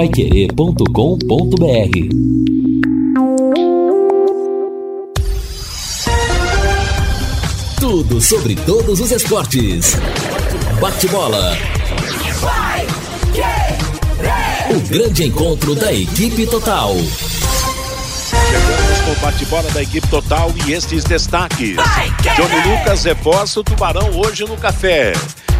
paiquerê.com.br Tudo sobre todos os esportes. Bate-bola. O grande encontro da equipe total. Chegamos com o bate-bola da equipe total e estes destaques. Johnny Lucas reforça o Tubarão hoje no café.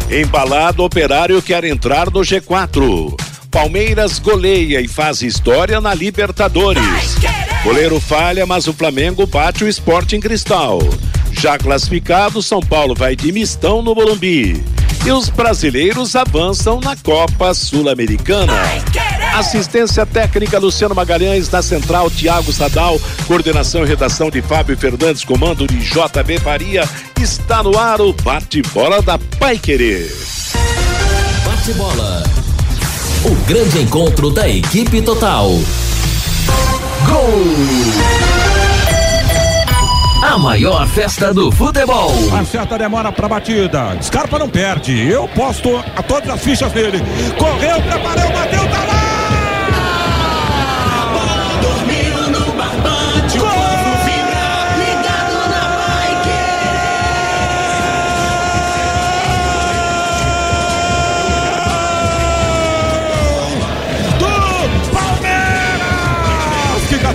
Embalado operário quer entrar no G4. Palmeiras goleia e faz história na Libertadores. Goleiro falha, mas o Flamengo bate o esporte em cristal. Já classificado, São Paulo vai de mistão no Morumbi. E os brasileiros avançam na Copa Sul-Americana. Assistência técnica Luciano Magalhães, na central Tiago Sadal, coordenação e redação de Fábio Fernandes, comando de JB Faria. Está no ar o bate-bola da Pai Querer. Bate-bola. Grande encontro da equipe total. Gol! A maior festa do futebol. Acerta, demora pra batida. Scarpa não perde. Eu posto a todas as fichas dele. Correu, preparou, bateu, tá lá!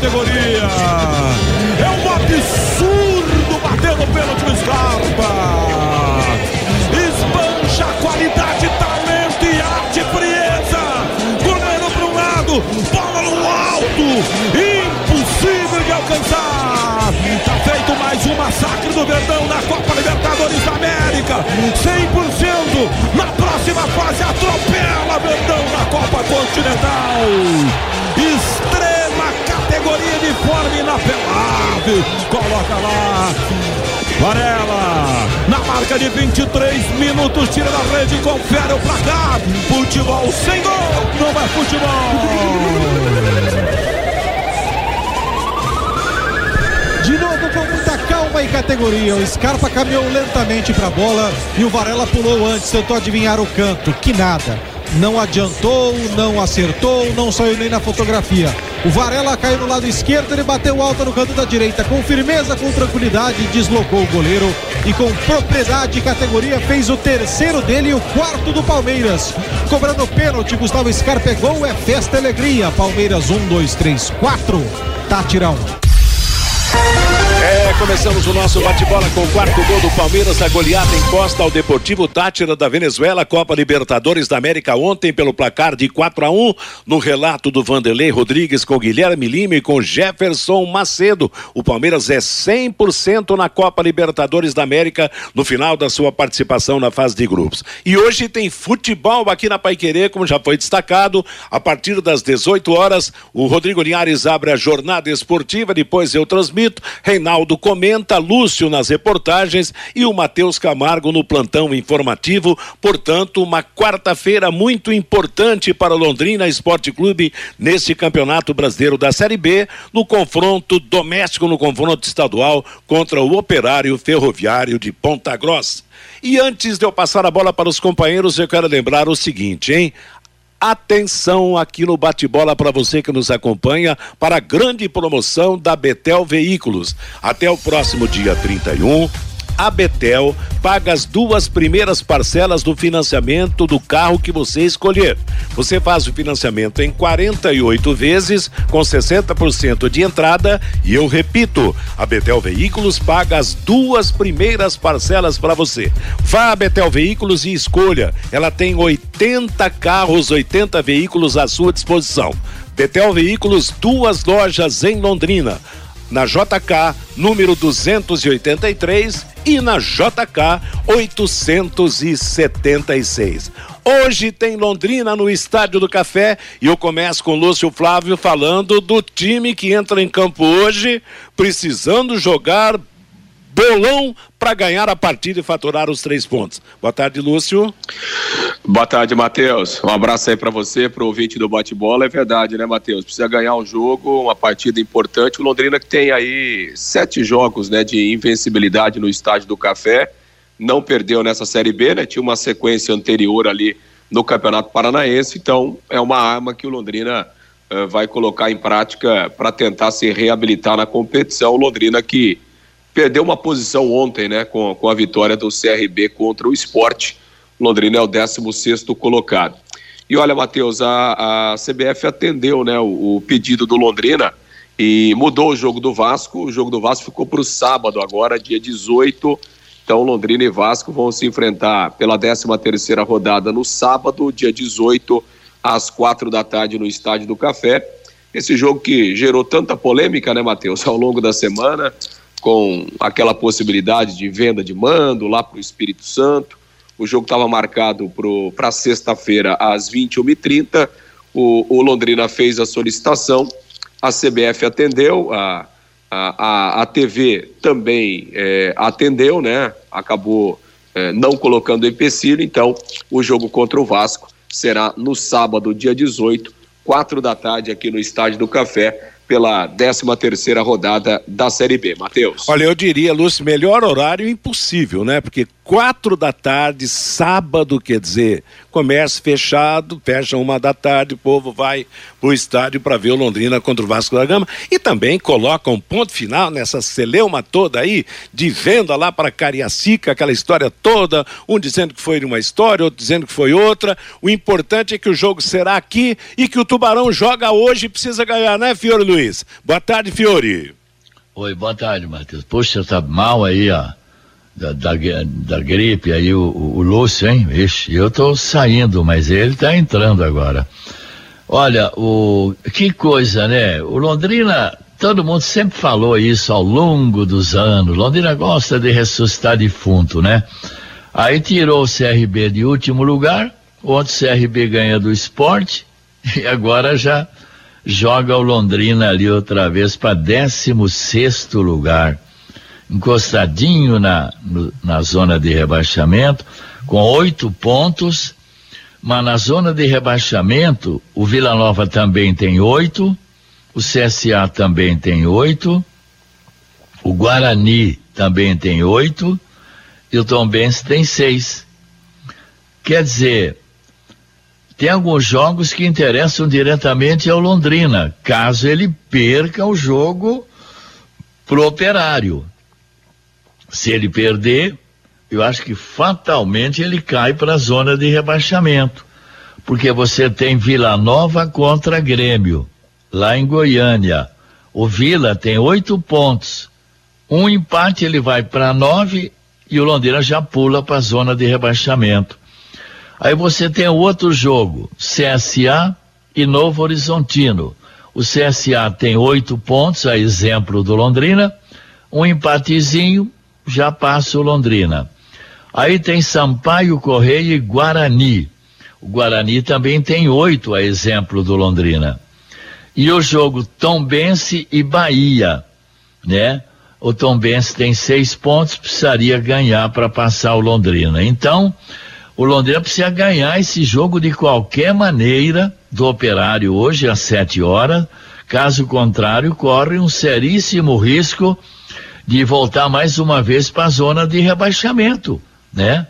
Categoria! É um absurdo bater no pênalti do Scarpa! Esbancha qualidade, talento e arte, frieza! Goleiro para um lado, bola no alto! Impossível de alcançar! Tá feito mais um massacre do Verdão na Copa Libertadores da América! 100%! Na próxima fase atropela Verdão na Copa Continental! Categoria de forma inapelável! Coloca lá! Varela, na marca de 23 minutos, tira da rede, confere o placar. Futebol sem gol, não é futebol. De novo com muita calma e categoria. O Scarpa caminhou lentamente para a bola e o Varela pulou antes, tentou adivinhar o canto. Que nada. Não adiantou, não acertou, não saiu nem na fotografia. O Varela caiu no lado esquerdo, ele bateu alta no canto da direita, com firmeza, com tranquilidade, deslocou o goleiro e com propriedade e categoria fez o terceiro dele e o quarto do Palmeiras. Cobrando pênalti, Gustavo Scarpa é gol, é festa e alegria. Palmeiras 1, 2, 3, 4. Tátirão. Começamos o nosso bate-bola com o quarto gol do Palmeiras, a goleada em Costa ao Deportivo Tátira da Venezuela, Copa Libertadores da América ontem pelo placar de 4 a 1 no relato do Vanderlei Rodrigues com Guilherme Lima e com Jefferson Macedo. O Palmeiras é 100% na Copa Libertadores da América no final da sua participação na fase de grupos. E hoje tem futebol aqui na Paiquerê, como já foi destacado, a partir das 18 horas, o Rodrigo Linhares abre a jornada esportiva, depois eu transmito, Reinaldo comenta, Lúcio nas reportagens e o Matheus Camargo no plantão informativo. Portanto, uma quarta-feira muito importante para o Londrina Esporte Clube neste Campeonato Brasileiro da Série B, no confronto doméstico, no confronto estadual contra o Operário Ferroviário de Ponta Grossa. E antes de eu passar a bola para os companheiros, eu quero lembrar o seguinte, hein? Atenção aqui no bate-bola para você que nos acompanha para a grande promoção da Betel Veículos. Até o próximo dia 31, a Betel paga as duas primeiras parcelas do financiamento do carro que você escolher. Você faz o financiamento em 48 vezes, com 60% de entrada, e eu repito, a Betel Veículos paga as duas primeiras parcelas para você. Vá a Betel Veículos e escolha. Ela tem 80 carros, 80 veículos à sua disposição. Betel Veículos, duas lojas em Londrina na JK número 283 e na JK 876. Hoje tem Londrina no Estádio do Café e eu começo com Lúcio Flávio falando do time que entra em campo hoje precisando jogar bolão para ganhar a partida e faturar os três pontos. Boa tarde, Lúcio. Boa tarde, Matheus. Um abraço aí para você, para o ouvinte do bate-bola. É verdade, né, Matheus? Precisa ganhar um jogo, uma partida importante. O Londrina que tem aí sete jogos né, de invencibilidade no estádio do Café. Não perdeu nessa Série B, né? Tinha uma sequência anterior ali no Campeonato Paranaense. Então, é uma arma que o Londrina uh, vai colocar em prática para tentar se reabilitar na competição. O Londrina que perdeu uma posição ontem, né, com, com a vitória do CRB contra o esporte. Londrina é o 16 colocado. E olha, Matheus, a, a CBF atendeu né, o, o pedido do Londrina e mudou o jogo do Vasco. O jogo do Vasco ficou para o sábado, agora, dia 18. Então, Londrina e Vasco vão se enfrentar pela 13 terceira rodada no sábado, dia 18, às quatro da tarde, no Estádio do Café. Esse jogo que gerou tanta polêmica, né, Matheus, ao longo da semana, com aquela possibilidade de venda de mando lá para o Espírito Santo. O jogo estava marcado para sexta-feira, às 21h30. O, o Londrina fez a solicitação a CBF atendeu, a, a, a, TV também é, atendeu, né? Acabou é, não colocando empecilho, então o jogo contra o Vasco será no sábado, dia 18, quatro da tarde, aqui no Estádio do Café, pela 13 terceira rodada da Série B. Matheus. Olha, eu diria, Lúcio, melhor horário impossível, né? Porque quatro da tarde, sábado, quer dizer, comércio fechado, fecha uma da tarde, o povo vai pro estádio para ver o Londrina contra o Vasco da Gama e também coloca um ponto final nessa celeuma toda aí de venda lá para Cariacica, aquela história toda, um dizendo que foi uma história, outro dizendo que foi outra. O importante é que o jogo será aqui e que o Tubarão joga hoje e precisa ganhar, né, Fiore Luiz? Boa tarde, Fiore. Oi, boa tarde, Matheus. Poxa, tá mal aí, ó da, da, da gripe aí, o, o, Lúcio, hein? Ixi, eu tô saindo, mas ele tá entrando agora. Olha, o que coisa, né? O Londrina, todo mundo sempre falou isso ao longo dos anos. Londrina gosta de ressuscitar defunto, né? Aí tirou o CRB de último lugar, onde o CRB ganha do esporte, e agora já joga o Londrina ali outra vez para 16 sexto lugar encostadinho na, no, na zona de rebaixamento, com oito pontos, mas na zona de rebaixamento, o Vila Nova também tem oito, o CSA também tem oito, o Guarani também tem oito, e o Tom Benz tem seis. Quer dizer, tem alguns jogos que interessam diretamente ao Londrina, caso ele perca o jogo pro operário. Se ele perder, eu acho que fatalmente ele cai para a zona de rebaixamento. Porque você tem Vila Nova contra Grêmio, lá em Goiânia. O Vila tem oito pontos. Um empate ele vai para nove e o Londrina já pula para a zona de rebaixamento. Aí você tem outro jogo, CSA e Novo Horizontino. O CSA tem oito pontos, a exemplo do Londrina, um empatezinho, já passa o Londrina. Aí tem Sampaio Correia e Guarani. O Guarani também tem oito, a exemplo do Londrina. E o jogo Tombense e Bahia, né? O Tombense tem seis pontos, precisaria ganhar para passar o Londrina. Então, o Londrina precisa ganhar esse jogo de qualquer maneira do operário hoje às sete horas. Caso contrário, corre um seríssimo risco de voltar mais uma vez para a zona de rebaixamento, né?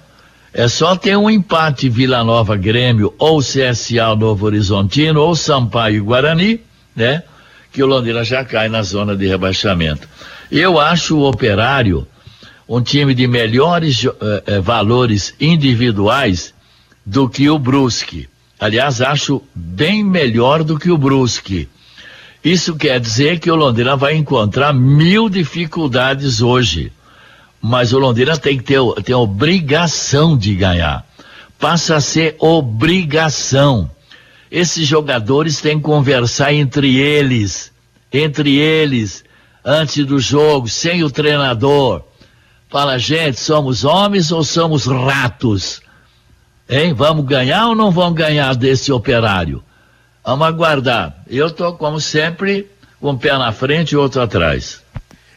É só ter um empate Vila Nova Grêmio ou CSA Novo Horizontino ou Sampaio Guarani, né? Que o Londrina já cai na zona de rebaixamento. Eu acho o Operário um time de melhores eh, eh, valores individuais do que o Brusque. Aliás, acho bem melhor do que o Brusque. Isso quer dizer que o Londrina vai encontrar mil dificuldades hoje. Mas o Londrina tem que ter, ter obrigação de ganhar. Passa a ser obrigação. Esses jogadores têm que conversar entre eles, entre eles, antes do jogo, sem o treinador. Fala, gente, somos homens ou somos ratos? Hein? Vamos ganhar ou não vamos ganhar desse operário? Vamos aguardar. Eu estou, como sempre, com um pé na frente e outro atrás.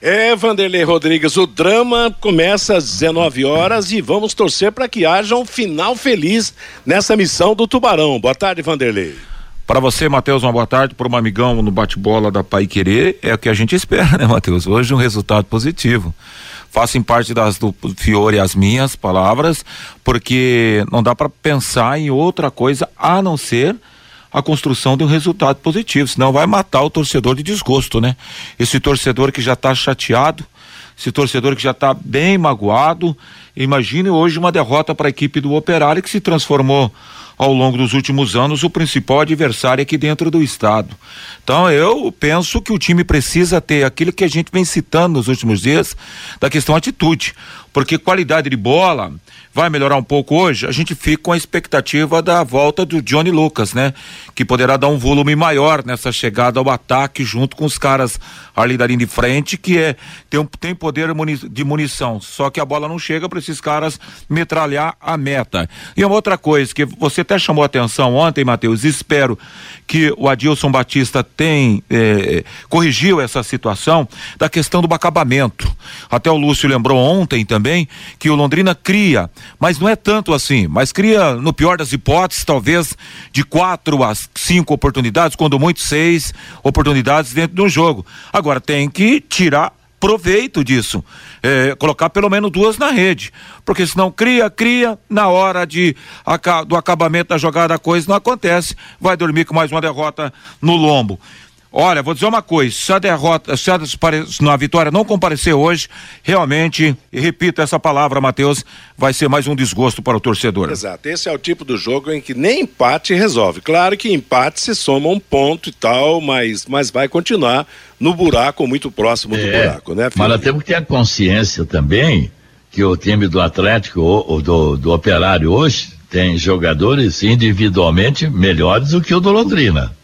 É, Vanderlei Rodrigues, o drama começa às 19 horas e vamos torcer para que haja um final feliz nessa missão do Tubarão. Boa tarde, Vanderlei. Para você, Matheus, uma boa tarde. Para um amigão no bate-bola da Pai Querer, é o que a gente espera, né, Matheus? Hoje um resultado positivo. fazem parte das do Fiore as minhas palavras, porque não dá para pensar em outra coisa a não ser a construção de um resultado positivo, senão vai matar o torcedor de desgosto, né? Esse torcedor que já está chateado, esse torcedor que já está bem magoado, imagine hoje uma derrota para a equipe do Operário que se transformou ao longo dos últimos anos o principal adversário aqui dentro do estado. Então eu penso que o time precisa ter aquilo que a gente vem citando nos últimos dias da questão atitude, porque qualidade de bola vai melhorar um pouco hoje, a gente fica com a expectativa da volta do Johnny Lucas, né? Que poderá dar um volume maior nessa chegada ao ataque junto com os caras ali da linha de frente, que é tem, tem poder de munição, só que a bola não chega para esses caras metralhar a meta. E uma outra coisa que você até chamou atenção ontem, Matheus, espero que o Adilson Batista tem eh, corrigiu essa situação da questão do acabamento. Até o Lúcio lembrou ontem também que o Londrina cria mas não é tanto assim, mas cria, no pior das hipóteses, talvez de quatro a cinco oportunidades, quando muito seis oportunidades dentro de um jogo. Agora tem que tirar proveito disso, é, colocar pelo menos duas na rede, porque senão cria, cria, na hora de do acabamento da jogada a coisa não acontece, vai dormir com mais uma derrota no lombo. Olha, vou dizer uma coisa, se a derrota, se a, se a vitória não comparecer hoje, realmente, e repito essa palavra, Matheus, vai ser mais um desgosto para o torcedor. Exato, esse é o tipo do jogo em que nem empate resolve. Claro que empate se soma um ponto e tal, mas, mas vai continuar no buraco, muito próximo do é, buraco, né? Filho? Mas nós temos que ter a consciência também que o time do Atlético ou do, do Operário hoje tem jogadores individualmente melhores do que o do Londrina.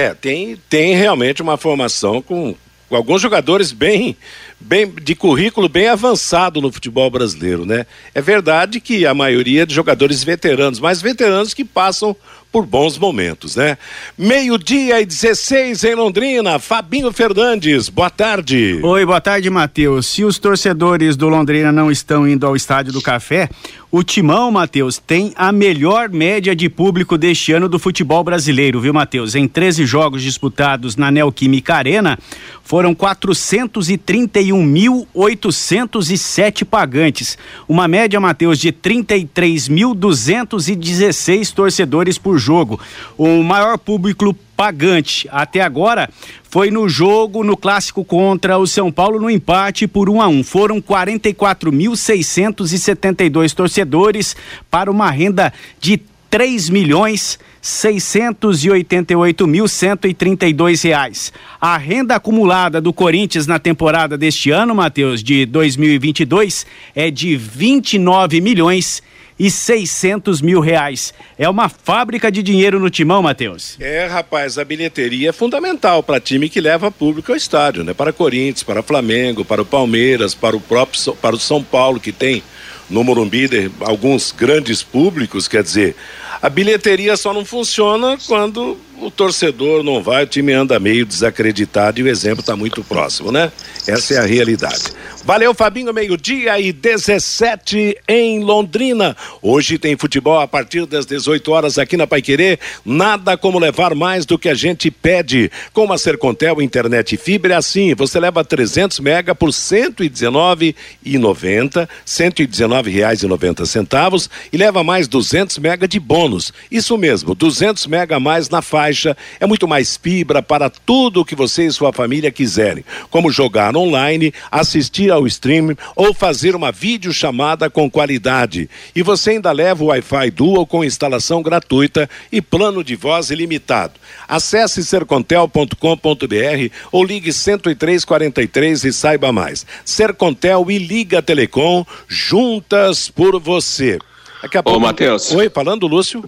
É, tem, tem realmente uma formação com, com alguns jogadores bem, bem de currículo bem avançado no futebol brasileiro, né? É verdade que a maioria de jogadores veteranos, mas veteranos que passam por bons momentos, né? Meio-dia e 16 em Londrina. Fabinho Fernandes, boa tarde. Oi, boa tarde, Matheus. Se os torcedores do Londrina não estão indo ao Estádio do Café, o Timão, Matheus, tem a melhor média de público deste ano do futebol brasileiro, viu, Matheus? Em 13 jogos disputados na Neoquímica Arena, foram 431.807 pagantes. Uma média, Matheus, de 33.216 torcedores por jogo. O maior público pagante até agora foi no jogo no clássico contra o São Paulo no empate por 1 um a 1. Um. Foram 44.672 torcedores para uma renda de 3 milhões 688.132 reais. A renda acumulada do Corinthians na temporada deste ano, Matheus, de 2022, é de 29 milhões e 600 mil reais. É uma fábrica de dinheiro no timão, Matheus. É, rapaz, a bilheteria é fundamental para time que leva público ao estádio, né? Para Corinthians, para Flamengo, para o Palmeiras, para o próprio para o São Paulo que tem no Morumbi alguns grandes públicos, quer dizer, a bilheteria só não funciona quando o torcedor não vai, o time anda meio desacreditado e o exemplo está muito próximo, né? Essa é a realidade. Valeu, Fabinho, meio-dia e 17 em Londrina. Hoje tem futebol a partir das 18 horas aqui na Paiquerê. Nada como levar mais do que a gente pede. Com a Sercontel internet fibra é assim, você leva 300 mega por 119,90, 119 reais e 90 centavos e leva mais 200 mega de bônus. Isso mesmo, 200 mega a mais na faixa. É muito mais fibra para tudo o que você e sua família quiserem, como jogar online, assistir ao streaming ou fazer uma videochamada com qualidade. E você ainda leva o Wi-Fi Dual com instalação gratuita e plano de voz ilimitado. Acesse sercontel.com.br ou ligue 10343 e saiba mais. Sercontel e Liga Telecom juntas por você. Daqui a pouco... Ô, Matheus. Oi, falando, Lúcio.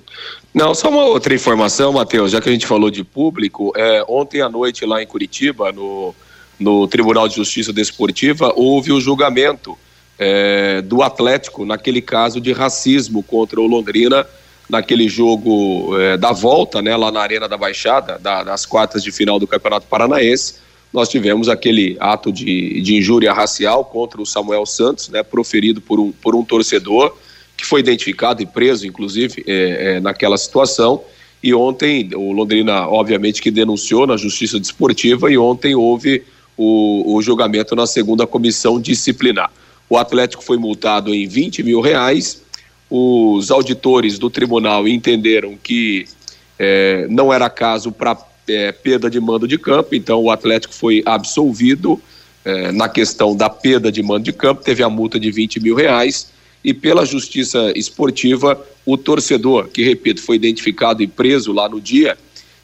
Não, só uma outra informação, Matheus, já que a gente falou de público, é, ontem à noite lá em Curitiba, no no Tribunal de Justiça Desportiva, houve o julgamento é, do Atlético naquele caso de racismo contra o Londrina, naquele jogo é, da volta, né, lá na Arena da Baixada, da, das quartas de final do Campeonato Paranaense. Nós tivemos aquele ato de, de injúria racial contra o Samuel Santos, né, proferido por um, por um torcedor, que foi identificado e preso, inclusive, é, é naquela situação. E ontem, o Londrina, obviamente, que denunciou na Justiça Desportiva, e ontem houve o, o julgamento na segunda comissão disciplinar. O Atlético foi multado em 20 mil reais. Os auditores do tribunal entenderam que é, não era caso para é, perda de mando de campo, então o Atlético foi absolvido é, na questão da perda de mando de campo, teve a multa de 20 mil reais e pela justiça esportiva, o torcedor, que repito, foi identificado e preso lá no dia,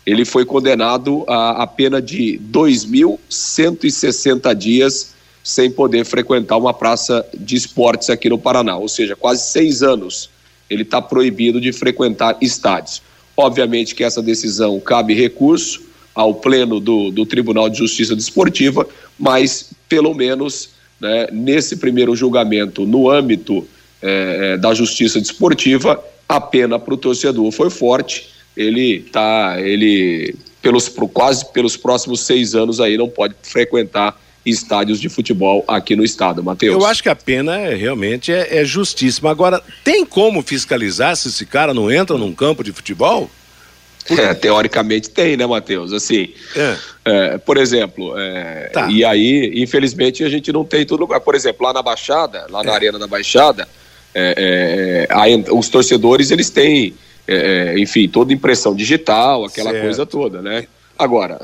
ele foi condenado a, a pena de 2.160 dias sem poder frequentar uma praça de esportes aqui no Paraná, ou seja, quase seis anos ele está proibido de frequentar estádios. Obviamente que essa decisão cabe recurso ao pleno do, do Tribunal de Justiça Desportiva, mas pelo menos né, nesse primeiro julgamento, no âmbito é, da Justiça Desportiva, a pena para o torcedor foi forte. Ele tá, ele pelos quase pelos próximos seis anos aí não pode frequentar estádios de futebol aqui no estado, Matheus. Eu acho que a pena é, realmente é, é justíssima. Agora, tem como fiscalizar se esse cara não entra num campo de futebol? É, teoricamente tem, né, Matheus? Assim, é. É, por exemplo, é, tá. e aí, infelizmente, a gente não tem tudo. Por exemplo, lá na Baixada, lá na é. Arena da Baixada, é, a, os torcedores, eles têm, enfim, toda impressão digital, aquela certo. coisa toda, né? Agora.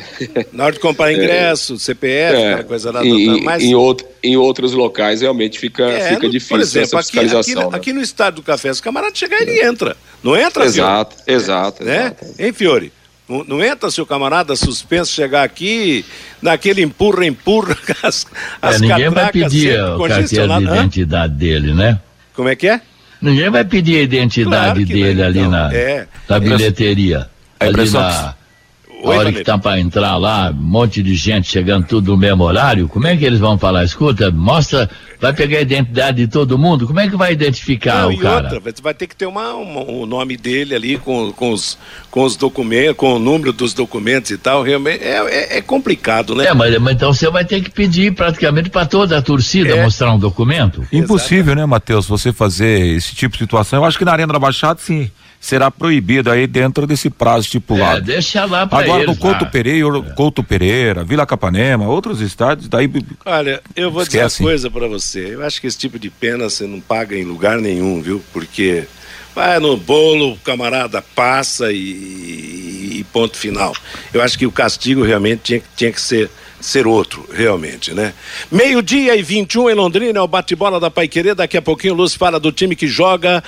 Na hora de comprar ingresso, é, CPF, é, aquela coisa lá. Em, mais... em, outro, em outros locais realmente fica, é, fica no, difícil exemplo, essa fiscalização. Aqui, aqui, né? aqui, no estádio do Café, se o camarada chegar, ele entra. Não entra, Exato, Fiore? exato. Né? exato. Hein, Fiore? Não, não, entra se o camarada suspenso chegar aqui, naquele empurra, empurra, as, as é, Ninguém vai pedir a carteira de identidade dele, né? Como é que é? Ninguém vai pedir a identidade claro dele não, ali então, na, é. na bilheteria. ali na a hora que tá para entrar lá, um monte de gente chegando tudo no mesmo horário, como é que eles vão falar? Escuta, mostra, vai pegar a identidade de todo mundo, como é que vai identificar Não, o cara? Outra, você vai ter que ter uma, uma, o nome dele ali com, com, os, com os documentos, com o número dos documentos e tal, realmente é, é, é complicado, né? É, mas, mas, então você vai ter que pedir praticamente para toda a torcida é. mostrar um documento. Impossível, Exato. né, Matheus, você fazer esse tipo de situação. Eu acho que na Arena da Baixada, sim será proibido aí dentro desse prazo estipulado. É, deixa lá para Agora eles, do Couto, Pereira, é. Couto Pereira, Vila Capanema, outros estádios, daí Olha, eu vou dizer uma coisa para você. Eu acho que esse tipo de pena você não paga em lugar nenhum, viu? Porque vai no bolo, o camarada passa e, e ponto final. Eu acho que o castigo realmente tinha, tinha que ser ser outro, realmente, né? Meio-dia e 21 em Londrina, é o bate-bola da Paiquerê. Daqui a pouquinho Luz fala do time que joga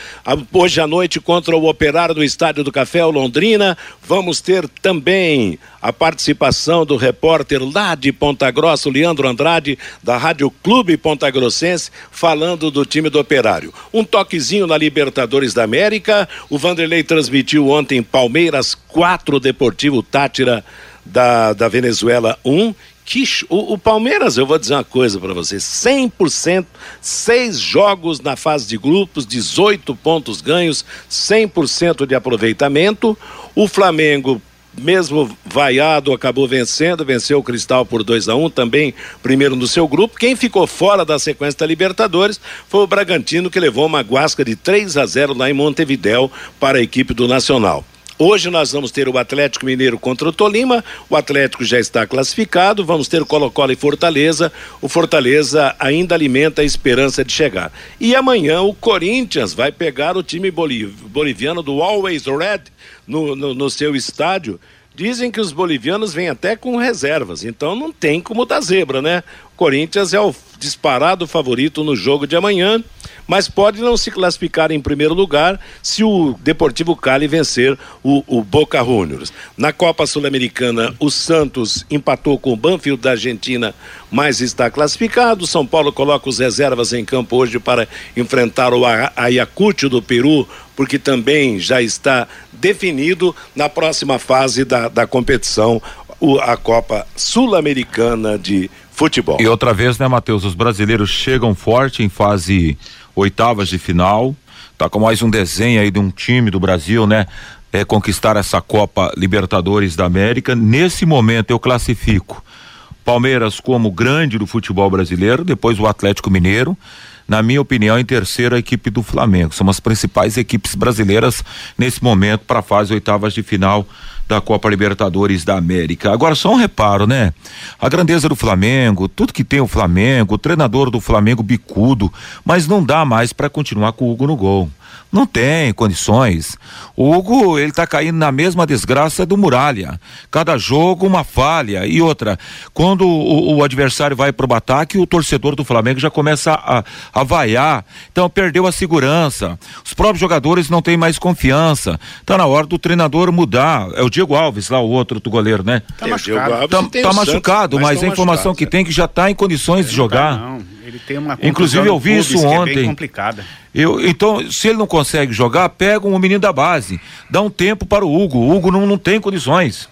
hoje à noite contra o Operário do Estádio do Café, o Londrina. Vamos ter também a participação do repórter lá de Ponta Grossa, Leandro Andrade, da Rádio Clube Ponta Grossense, falando do time do Operário. Um toquezinho na Libertadores da América. O Vanderlei transmitiu ontem Palmeiras 4, Deportivo Tátira da, da Venezuela 1 que, o, o, Palmeiras, eu vou dizer uma coisa para você: 100%, seis jogos na fase de grupos, 18 pontos ganhos, 100% de aproveitamento. O Flamengo, mesmo vaiado, acabou vencendo, venceu o Cristal por 2 a 1 um, também primeiro no seu grupo. Quem ficou fora da sequência da Libertadores foi o Bragantino, que levou uma guasca de 3 a 0 lá em Montevidéu para a equipe do Nacional. Hoje nós vamos ter o Atlético Mineiro contra o Tolima. O Atlético já está classificado. Vamos ter Colo-Colo e Fortaleza. O Fortaleza ainda alimenta a esperança de chegar. E amanhã o Corinthians vai pegar o time boliviano do Always Red no, no, no seu estádio. Dizem que os bolivianos vêm até com reservas, então não tem como dar zebra, né? Corinthians é o disparado favorito no jogo de amanhã mas pode não se classificar em primeiro lugar se o Deportivo Cali vencer o, o Boca Juniors. Na Copa Sul-Americana, o Santos empatou com o Banfield da Argentina, mas está classificado. São Paulo coloca os reservas em campo hoje para enfrentar o Ayacucho do Peru, porque também já está definido na próxima fase da, da competição o, a Copa Sul-Americana de Futebol. E outra vez, né, Matheus? Os brasileiros chegam forte em fase oitavas de final. Tá com mais um desenho aí de um time do Brasil, né? É conquistar essa Copa Libertadores da América. Nesse momento eu classifico Palmeiras como grande do futebol brasileiro, depois o Atlético Mineiro, na minha opinião, em terceiro a equipe do Flamengo. São as principais equipes brasileiras nesse momento para a fase oitavas de final da Copa Libertadores da América. Agora só um reparo, né? A grandeza do Flamengo, tudo que tem o Flamengo, o treinador do Flamengo bicudo, mas não dá mais para continuar com o Hugo no gol. Não tem condições. O Hugo, ele tá caindo na mesma desgraça do Muralha. Cada jogo uma falha. E outra, quando o, o adversário vai pro ataque, o torcedor do Flamengo já começa a, a vaiar. Então perdeu a segurança. Os próprios jogadores não têm mais confiança. Tá na hora do treinador mudar. É o Diego Alves lá, o outro do goleiro, né? Tá machucado. Tá, tá machucado, mas, mas a informação que tem é que já tá em condições de jogar. Não, ele tem uma Inclusive eu vi isso ontem. É bem complicada. Eu, então, se ele não consegue jogar, pega um menino da base, dá um tempo para o Hugo. O Hugo não, não tem condições.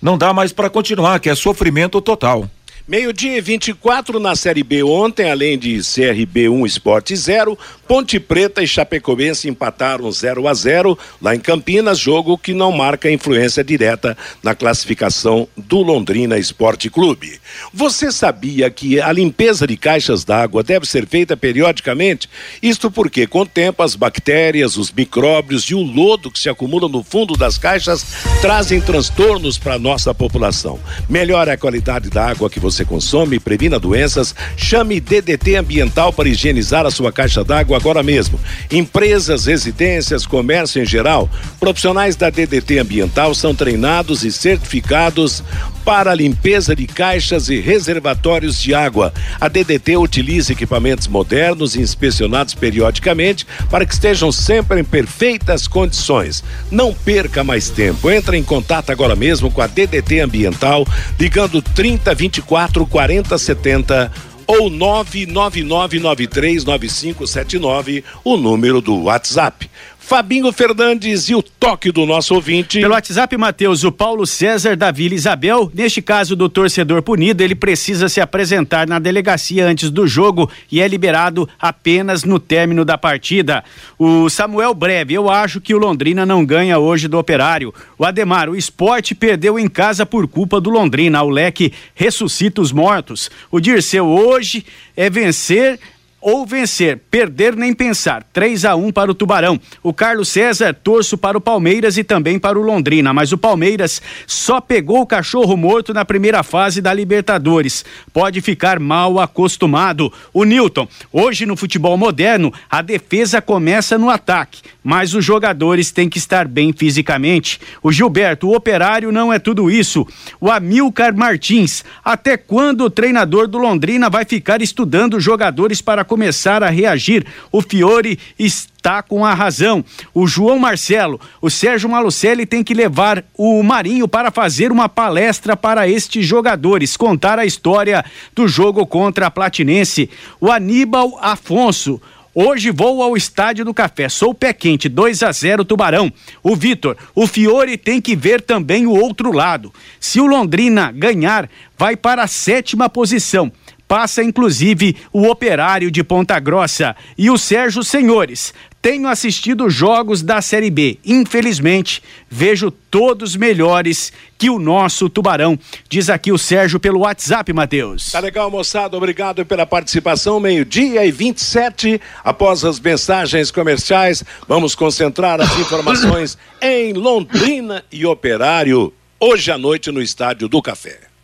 Não dá mais para continuar, que é sofrimento total. Meio-dia e 24 na Série B ontem, além de CRB 1 Esporte 0, Ponte Preta e Chapecoense empataram 0 a 0 lá em Campinas, jogo que não marca influência direta na classificação do Londrina Esporte Clube. Você sabia que a limpeza de caixas d'água deve ser feita periodicamente? Isto porque, com o tempo, as bactérias, os micróbios e o lodo que se acumulam no fundo das caixas trazem transtornos para nossa população. Melhore a qualidade da água que você você consome, previna doenças, chame DDT Ambiental para higienizar a sua caixa d'água agora mesmo. Empresas, residências, comércio em geral, profissionais da DDT Ambiental são treinados e certificados para a limpeza de caixas e reservatórios de água. A DDT utiliza equipamentos modernos e inspecionados periodicamente para que estejam sempre em perfeitas condições. Não perca mais tempo. Entre em contato agora mesmo com a DDT Ambiental, ligando 3024 4070 ou 999939579, o número do WhatsApp. Fabinho Fernandes e o toque do nosso ouvinte. Pelo WhatsApp, Matheus, o Paulo César da Vila Isabel. Neste caso do torcedor punido, ele precisa se apresentar na delegacia antes do jogo e é liberado apenas no término da partida. O Samuel Breve, eu acho que o Londrina não ganha hoje do operário. O Ademar, o esporte perdeu em casa por culpa do Londrina. O leque ressuscita os mortos. O Dirceu, hoje é vencer ou vencer, perder nem pensar. 3 a 1 para o Tubarão. O Carlos César torço para o Palmeiras e também para o Londrina, mas o Palmeiras só pegou o cachorro morto na primeira fase da Libertadores. Pode ficar mal acostumado. O Newton, hoje no futebol moderno, a defesa começa no ataque, mas os jogadores têm que estar bem fisicamente. O Gilberto, o operário não é tudo isso. O Amilcar Martins, até quando o treinador do Londrina vai ficar estudando jogadores para começar a reagir. O Fiore está com a razão. O João Marcelo, o Sérgio Malucelli tem que levar o Marinho para fazer uma palestra para estes jogadores, contar a história do jogo contra a Platinense. O Aníbal Afonso, Hoje vou ao Estádio do Café. Sou pé quente, 2 a 0 Tubarão. O Vitor, o Fiore tem que ver também o outro lado. Se o Londrina ganhar, vai para a sétima posição passa inclusive o Operário de Ponta Grossa e o Sérgio Senhores. Tenho assistido jogos da Série B. Infelizmente, vejo todos melhores que o nosso Tubarão. Diz aqui o Sérgio pelo WhatsApp, Matheus. Tá legal, moçada. Obrigado pela participação. Meio-dia e 27. Após as mensagens comerciais, vamos concentrar as informações em Londrina e Operário, hoje à noite no Estádio do Café.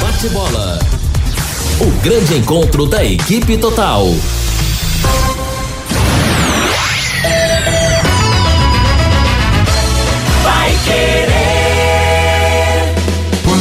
Bate-bola. O grande encontro da equipe total. Vai querer.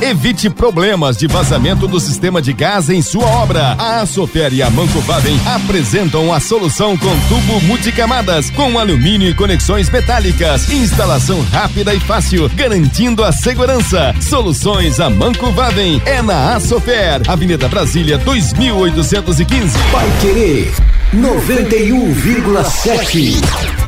Evite problemas de vazamento do sistema de gás em sua obra. A Sofer e a Manco Vaden apresentam a solução com tubo multicamadas, com alumínio e conexões metálicas. Instalação rápida e fácil, garantindo a segurança. Soluções a Manco Vaden é na Asofer, Avenida Brasília 2815. Vai querer 91,7.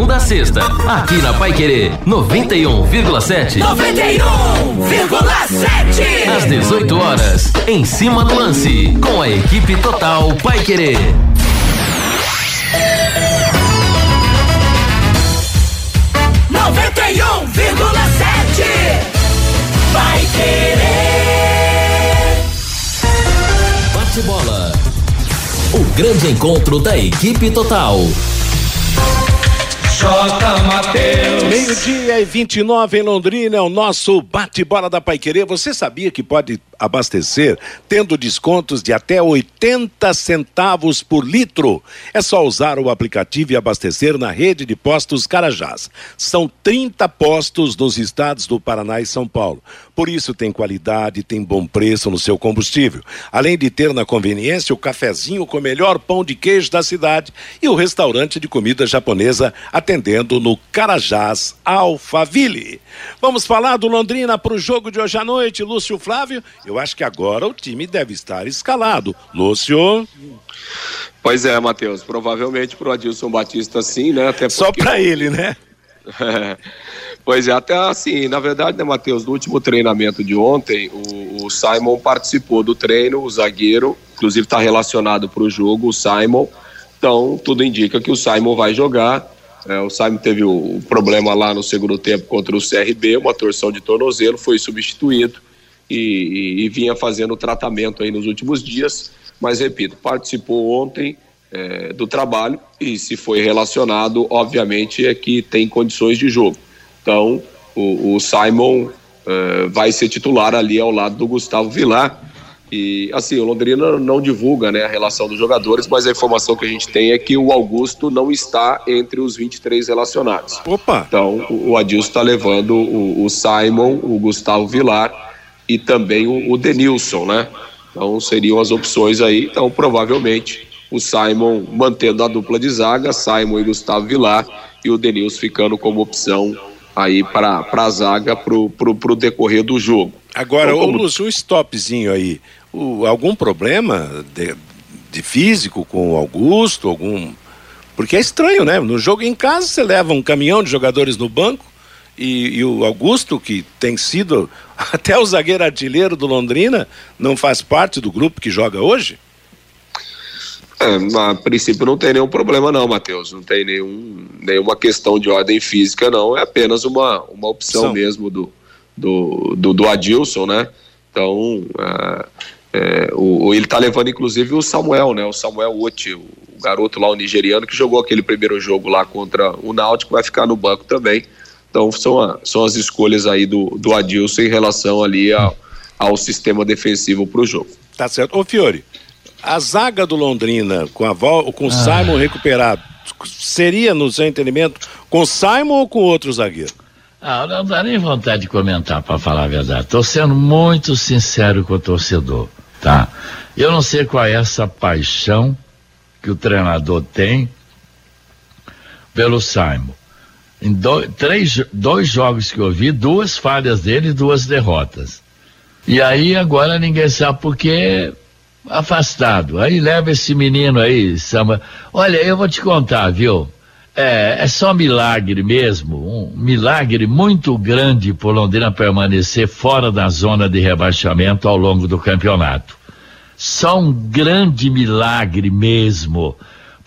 segunda a sexta, aqui na Pai Querer 91,7. 91,7. Às 18 horas, em cima do lance, com a equipe total Pai Querer. Noventa e um vírgula sete. Vai querer. Bate bola. O grande encontro da equipe total. J. Mateus. Meio-dia e 29 em Londrina é o nosso bate-bola da Paiquerê. Você sabia que pode abastecer tendo descontos de até 80 centavos por litro? É só usar o aplicativo e abastecer na rede de postos Carajás. São 30 postos nos estados do Paraná e São Paulo. Por isso tem qualidade, tem bom preço no seu combustível. Além de ter na conveniência o cafezinho com o melhor pão de queijo da cidade e o restaurante de comida japonesa atendendo no Carajás Alphaville. Vamos falar do Londrina para o jogo de hoje à noite, Lúcio Flávio. Eu acho que agora o time deve estar escalado. Lúcio. Pois é, Matheus. Provavelmente para o Adilson Batista sim, né? Até porque... Só para ele, né? pois é, até assim, na verdade, né, Matheus, no último treinamento de ontem, o, o Simon participou do treino, o zagueiro, inclusive está relacionado para o jogo, o Simon. Então, tudo indica que o Simon vai jogar. É, o Simon teve o, o problema lá no segundo tempo contra o CRB, uma torção de tornozelo, foi substituído e, e, e vinha fazendo tratamento aí nos últimos dias, mas repito, participou ontem é, do trabalho e se foi relacionado, obviamente é que tem condições de jogo. Então, o, o Simon é, vai ser titular ali ao lado do Gustavo Vilar. E assim, o Londrina não divulga né, a relação dos jogadores, mas a informação que a gente tem é que o Augusto não está entre os 23 relacionados. Opa! Então, o, o Adilson está levando o, o Simon, o Gustavo Vilar e também o, o Denilson, né? Então seriam as opções aí. Então, provavelmente, o Simon mantendo a dupla de zaga, Simon e Gustavo Vilar, e o Denilson ficando como opção aí para a zaga para o decorrer do jogo. Agora, então, como... ô Lúcio, um stopzinho aí. O, algum problema de, de físico com o Augusto? Algum. Porque é estranho, né? No jogo em casa você leva um caminhão de jogadores no banco e, e, o Augusto, que tem sido até o zagueiro artilheiro do Londrina, não faz parte do grupo que joga hoje? É, a princípio não tem nenhum problema não, Matheus, não tem nenhum, nenhuma questão de ordem física não, é apenas uma, uma opção São. mesmo do, do, do, do, Adilson, né? Então, é, é, o, ele tá levando inclusive o Samuel, né? O Samuel Uti, o garoto lá, o nigeriano, que jogou aquele primeiro jogo lá contra o Náutico, vai ficar no banco também. Então são, a, são as escolhas aí do, do Adilson em relação ali ao, ao sistema defensivo para o jogo. Tá certo. Ô Fiore, a zaga do Londrina com a com o ah. Simon recuperado, seria, no seu entendimento, com o Simon ou com outro zagueiro? Ah, não dá nem vontade de comentar, para falar a verdade. Estou sendo muito sincero com o torcedor, tá? Eu não sei qual é essa paixão que o treinador tem pelo Simon. Em do, três, dois jogos que eu vi, duas falhas dele e duas derrotas. E aí agora ninguém sabe por que afastado. Aí leva esse menino aí, Samba. Olha, eu vou te contar, viu? É, é só milagre mesmo, um milagre muito grande por Londrina permanecer fora da zona de rebaixamento ao longo do campeonato. Só um grande milagre mesmo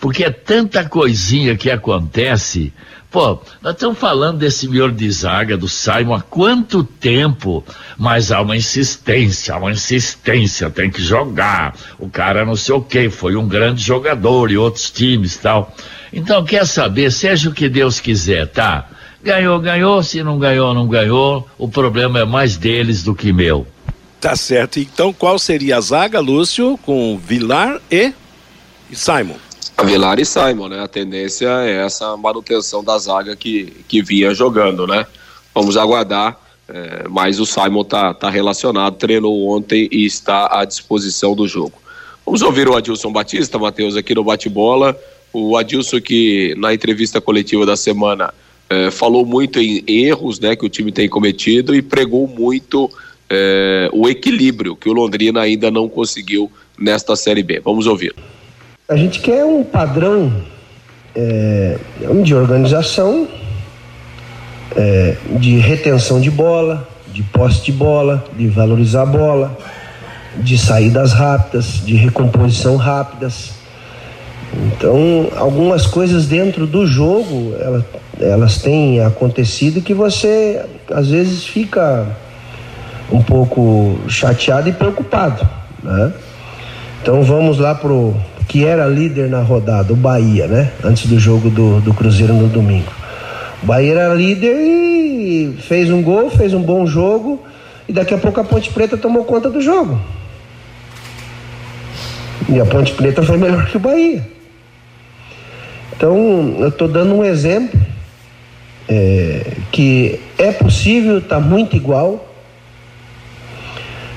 porque é tanta coisinha que acontece. Pô, nós estamos falando desse miolo de zaga do Simon há quanto tempo? Mas há uma insistência, há uma insistência, tem que jogar. O cara não sei o quê, foi um grande jogador e outros times tal. Então, quer saber, seja o que Deus quiser, tá? Ganhou, ganhou, se não ganhou, não ganhou. O problema é mais deles do que meu. Tá certo. Então, qual seria a zaga, Lúcio, com Vilar e Simon? Vilar e Simon, né? A tendência é essa manutenção da zaga que, que vinha jogando, né? Vamos aguardar. É, mas o Simon tá, tá relacionado, treinou ontem e está à disposição do jogo. Vamos ouvir o Adilson Batista, Matheus, aqui no Bate-Bola. O Adilson que na entrevista coletiva da semana é, falou muito em erros né, que o time tem cometido e pregou muito é, o equilíbrio que o Londrina ainda não conseguiu nesta Série B. Vamos ouvir. A gente quer um padrão é, de organização, é, de retenção de bola, de posse de bola, de valorizar a bola, de saídas rápidas, de recomposição rápidas. Então, algumas coisas dentro do jogo, elas, têm acontecido que você às vezes fica um pouco chateado e preocupado, né? Então vamos lá pro que era líder na rodada, o Bahia, né? Antes do jogo do, do Cruzeiro no domingo. O Bahia era líder e fez um gol, fez um bom jogo e daqui a pouco a Ponte Preta tomou conta do jogo. E a Ponte Preta foi melhor que o Bahia. Então, eu estou dando um exemplo é, que é possível, está muito igual,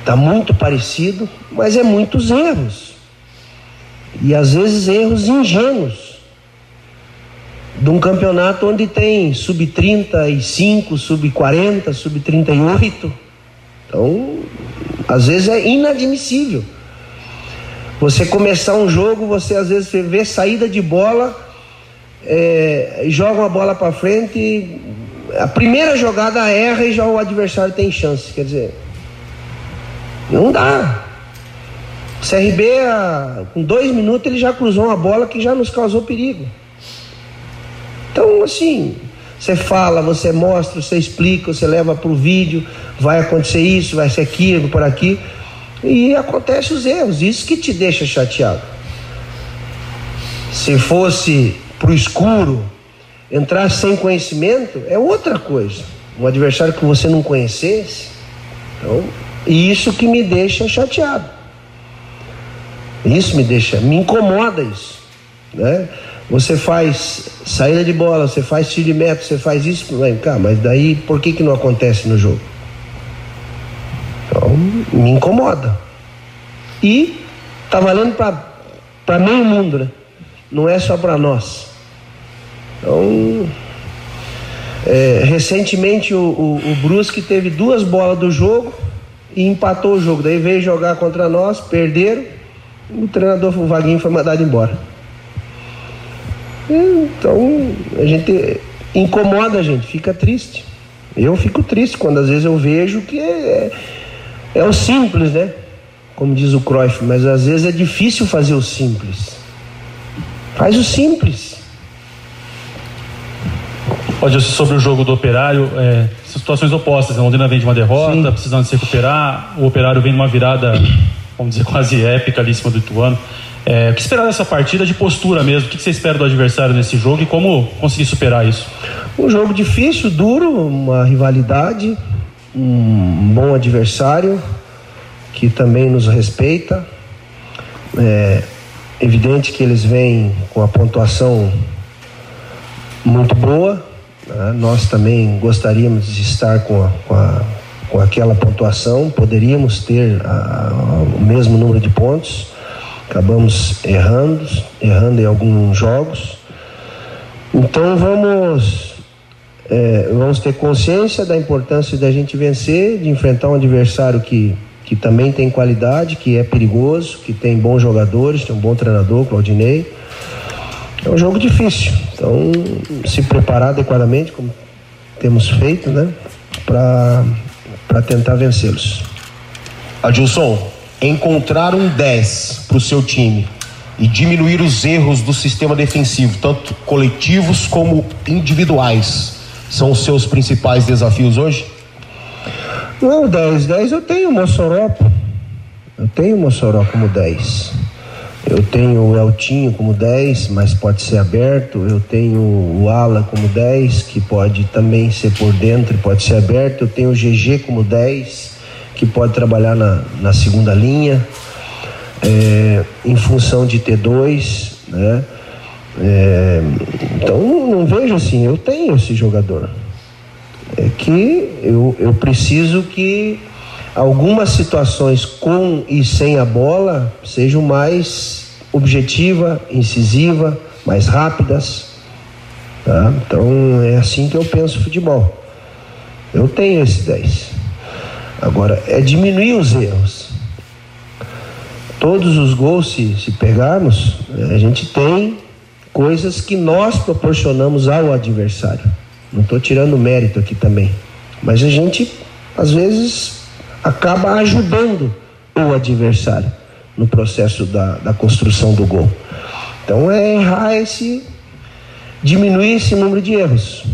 está muito parecido, mas é muitos erros. E às vezes erros ingênuos. De um campeonato onde tem sub-35, sub-40, sub-38. Então, às vezes é inadmissível. Você começar um jogo, você às vezes vê saída de bola, é, joga uma bola para frente, a primeira jogada erra e já o adversário tem chance. Quer dizer, não dá. O CRB, com dois minutos, ele já cruzou uma bola que já nos causou perigo. Então, assim, você fala, você mostra, você explica, você leva para o vídeo, vai acontecer isso, vai ser aquilo, por aqui, e acontece os erros, isso que te deixa chateado. Se fosse para o escuro, entrar sem conhecimento, é outra coisa. Um adversário que você não conhecesse, então e isso que me deixa chateado. Isso me deixa, me incomoda isso. Né? Você faz saída de bola, você faz tiro de meta, você faz isso, vem cá, mas daí por que, que não acontece no jogo? Então, me incomoda. E tá valendo para meio mundo, né? Não é só para nós. Então, é, recentemente o, o, o Brusque teve duas bolas do jogo e empatou o jogo. Daí veio jogar contra nós, perderam, o treinador, o Vaguinho, foi mandado embora. Então, a gente incomoda a gente, fica triste. Eu fico triste quando às vezes eu vejo que é, é o simples, né? Como diz o Cruyff, mas às vezes é difícil fazer o simples. Faz o simples. Pode sobre o jogo do Operário, é, situações opostas. A Londrina vem de uma derrota, Sim. precisando se recuperar. O Operário vem de uma virada, vamos dizer, quase épica ali em cima do Ituano. É, o que esperar dessa partida de postura mesmo? O que você espera do adversário nesse jogo e como conseguir superar isso? Um jogo difícil, duro, uma rivalidade, um bom adversário que também nos respeita. É evidente que eles vêm com a pontuação muito boa, né? Nós também gostaríamos de estar com, a, com, a, com aquela pontuação, poderíamos ter a, o mesmo número de pontos, acabamos errando, errando em alguns jogos. Então vamos, é, vamos ter consciência da importância da gente vencer, de enfrentar um adversário que, que também tem qualidade, que é perigoso, que tem bons jogadores, tem um bom treinador, Claudinei é um jogo difícil. Então, se preparar adequadamente, como temos feito, né? Para tentar vencê-los. Adilson, encontrar um 10 para o seu time e diminuir os erros do sistema defensivo, tanto coletivos como individuais. São os seus principais desafios hoje? Não, 10, 10 eu tenho Mossoró. Eu tenho Mossoró como 10. Eu tenho o Eltinho como 10, mas pode ser aberto. Eu tenho o Ala como 10, que pode também ser por dentro pode ser aberto. Eu tenho o GG como 10, que pode trabalhar na, na segunda linha é, em função de ter dois, né? É, então não vejo assim, eu tenho esse jogador. É que eu, eu preciso que algumas situações com e sem a bola sejam mais objetiva, incisiva, mais rápidas. Tá? Então é assim que eu penso futebol. Eu tenho esses 10. Agora, é diminuir os erros todos os gols, se, se pegarmos, a gente tem coisas que nós proporcionamos ao adversário. Não estou tirando mérito aqui também. Mas a gente, às vezes, acaba ajudando o adversário no processo da, da construção do gol. Então é errar esse. diminuir esse número de erros.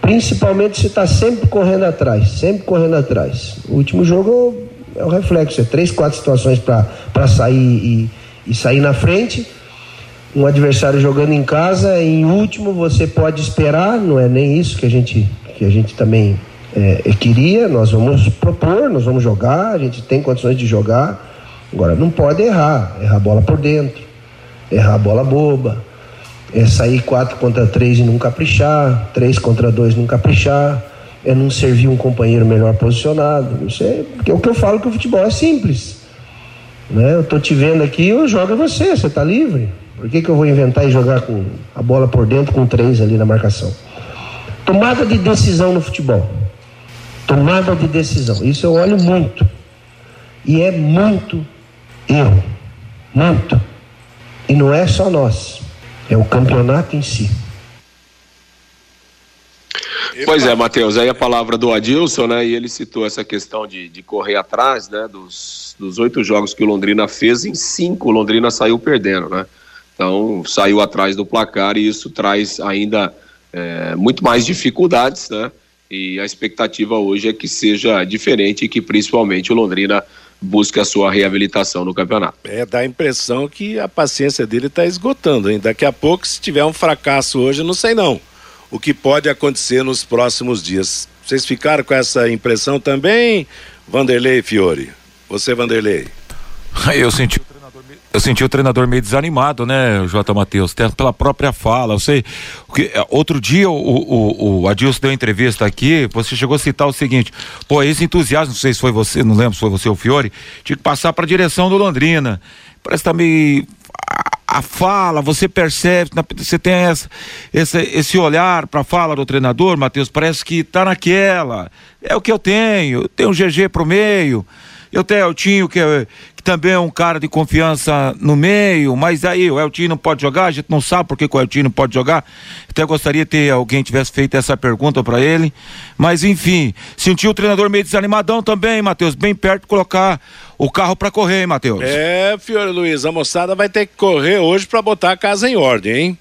Principalmente se está sempre correndo atrás, sempre correndo atrás. O último jogo é o reflexo, é três, quatro situações para sair e, e sair na frente. Um adversário jogando em casa, em último você pode esperar, não é nem isso que a gente, que a gente também é, é, queria. Nós vamos propor, nós vamos jogar, a gente tem condições de jogar. Agora, não pode errar, errar a bola por dentro, errar a bola boba, é sair quatro contra três e não caprichar, três contra dois não caprichar é não servir um companheiro melhor posicionado. Isso é, porque é o que eu falo que o futebol é simples. Né? Eu tô te vendo aqui, eu jogo você, você está livre. Por que, que eu vou inventar e jogar com a bola por dentro com três ali na marcação? Tomada de decisão no futebol. Tomada de decisão. Isso eu olho muito. E é muito erro. Muito. E não é só nós. É o campeonato em si. Pois é, Matheus, aí a palavra do Adilson, né? E ele citou essa questão de, de correr atrás, né? Dos, dos oito jogos que o Londrina fez, em cinco o Londrina saiu perdendo, né? Então saiu atrás do placar e isso traz ainda é, muito mais dificuldades, né? E a expectativa hoje é que seja diferente e que principalmente o Londrina busque a sua reabilitação no campeonato. É, dá a impressão que a paciência dele está esgotando, hein? Daqui a pouco, se tiver um fracasso hoje, não sei não o que pode acontecer nos próximos dias. Vocês ficaram com essa impressão também, Vanderlei Fiore? Você, Vanderlei? Eu senti eu senti o treinador meio desanimado, né, J. Matheus? Até pela própria fala. Eu sei. Que, é, outro dia o, o, o Adilson deu entrevista aqui, você chegou a citar o seguinte: pô, esse entusiasmo, não sei se foi você, não lembro se foi você ou o Fiore, tinha que passar para a direção do Londrina. Parece que tá meio a fala, você percebe, você tem essa, esse, esse olhar para a fala do treinador, Matheus, parece que está naquela. É o que eu tenho. Tenho um GG pro meio. Eu tenho o é, que também é um cara de confiança no meio, mas aí o Eltinho não pode jogar, a gente não sabe por que o Eltinho não pode jogar. Até gostaria ter alguém tivesse feito essa pergunta para ele. Mas enfim, sentiu o treinador meio desanimadão também, Matheus, bem perto de colocar o carro para correr, hein, Matheus? É, Fiore Luiz, a moçada vai ter que correr hoje para botar a casa em ordem, hein?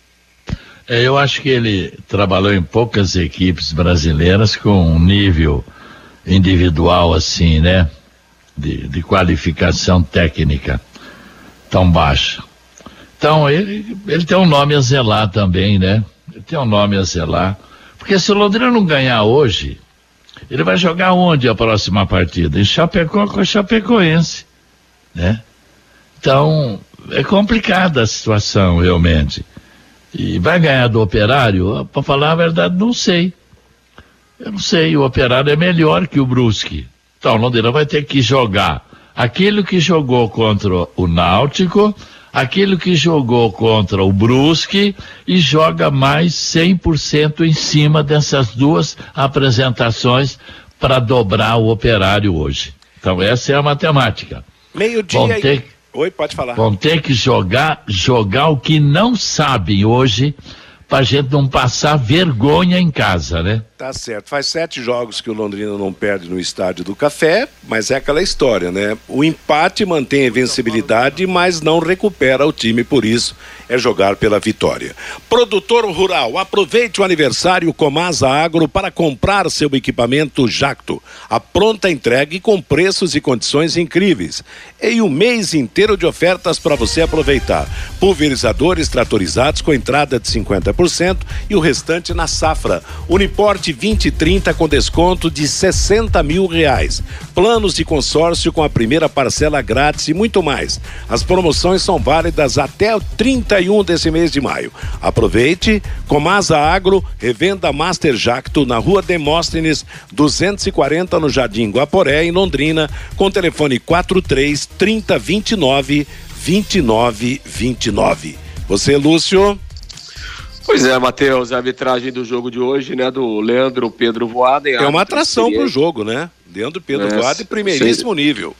É, eu acho que ele trabalhou em poucas equipes brasileiras com um nível individual assim, né? De, de qualificação técnica tão baixa. Então, ele, ele tem um nome a zelar também, né? Ele tem um nome a zelar. Porque se o Londrina não ganhar hoje, ele vai jogar onde a próxima partida? Em Chapecó com a Chapecoense, né? Então, é complicada a situação, realmente. E vai ganhar do Operário? Para falar a verdade, não sei. Eu não sei, o Operário é melhor que o Brusque. Então, Londrina vai ter que jogar aquilo que jogou contra o Náutico, aquilo que jogou contra o Brusque e joga mais 100% em cima dessas duas apresentações para dobrar o operário hoje. Então essa é a matemática. Meio-dia. Ter... Oi, pode falar. Vão ter que jogar, jogar o que não sabem hoje, para a gente não passar vergonha em casa, né? Tá certo. Faz sete jogos que o Londrina não perde no estádio do Café, mas é aquela história, né? O empate mantém a invencibilidade, mas não recupera o time, por isso é jogar pela vitória. Produtor rural, aproveite o aniversário Comasa Agro para comprar seu equipamento Jacto. A pronta entrega com preços e condições incríveis. E um mês inteiro de ofertas para você aproveitar. Pulverizadores tratorizados com entrada de 50% e o restante na safra. Uniporte 2030 com desconto de 60 mil reais. Planos de consórcio com a primeira parcela grátis e muito mais. As promoções são válidas até o 31 desse mês de maio. Aproveite, Comasa Agro, revenda Master Jacto na rua Demóstenes 240 no Jardim Guaporé, em Londrina, com telefone 43 30 29 29 29. Você, Lúcio? Pois é, Matheus, a arbitragem do jogo de hoje, né, do Leandro Pedro Voada. É uma atração para o jogo, né? Leandro Pedro é, Voada em primeiríssimo sem, nível.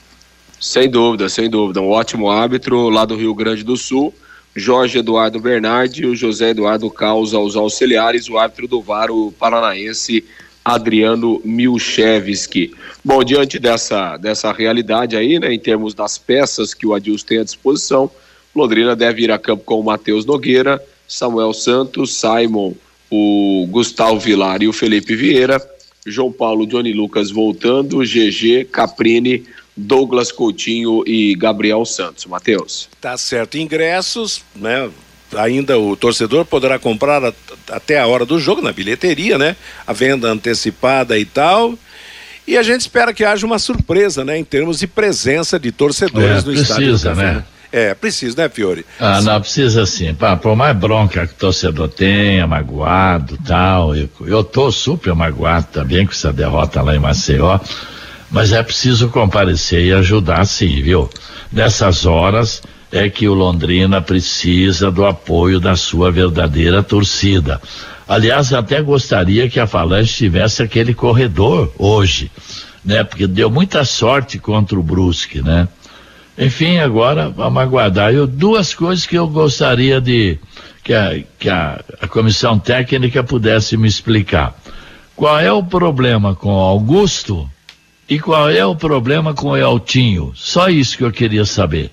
Sem dúvida, sem dúvida. Um ótimo árbitro lá do Rio Grande do Sul. Jorge Eduardo Bernardi e o José Eduardo Causa, aos auxiliares, o árbitro do VAR, o paranaense Adriano Milchevski. Bom, diante dessa, dessa realidade aí, né, em termos das peças que o Adilson tem à disposição, Londrina deve ir a campo com o Matheus Nogueira, Samuel Santos, Simon, o Gustavo Vilar e o Felipe Vieira, João Paulo, Johnny Lucas voltando, GG, Caprini, Douglas Coutinho e Gabriel Santos. Matheus. Tá certo. Ingressos, né? Ainda o torcedor poderá comprar a, até a hora do jogo na bilheteria, né? A venda antecipada e tal. E a gente espera que haja uma surpresa, né? Em termos de presença de torcedores é, no precisa, estádio. Precisa, né? É, precisa, né, Fiore? Ah, não, precisa sim. Pá, por mais bronca que o torcedor tenha, magoado tal, eu, eu tô super magoado também com essa derrota lá em Maceió, mas é preciso comparecer e ajudar sim, viu? Nessas horas é que o Londrina precisa do apoio da sua verdadeira torcida. Aliás, até gostaria que a Falange tivesse aquele corredor hoje, né? Porque deu muita sorte contra o Brusque, né? Enfim, agora vamos aguardar. Eu, duas coisas que eu gostaria de que, a, que a, a comissão técnica pudesse me explicar. Qual é o problema com Augusto e qual é o problema com Eltinho? Só isso que eu queria saber.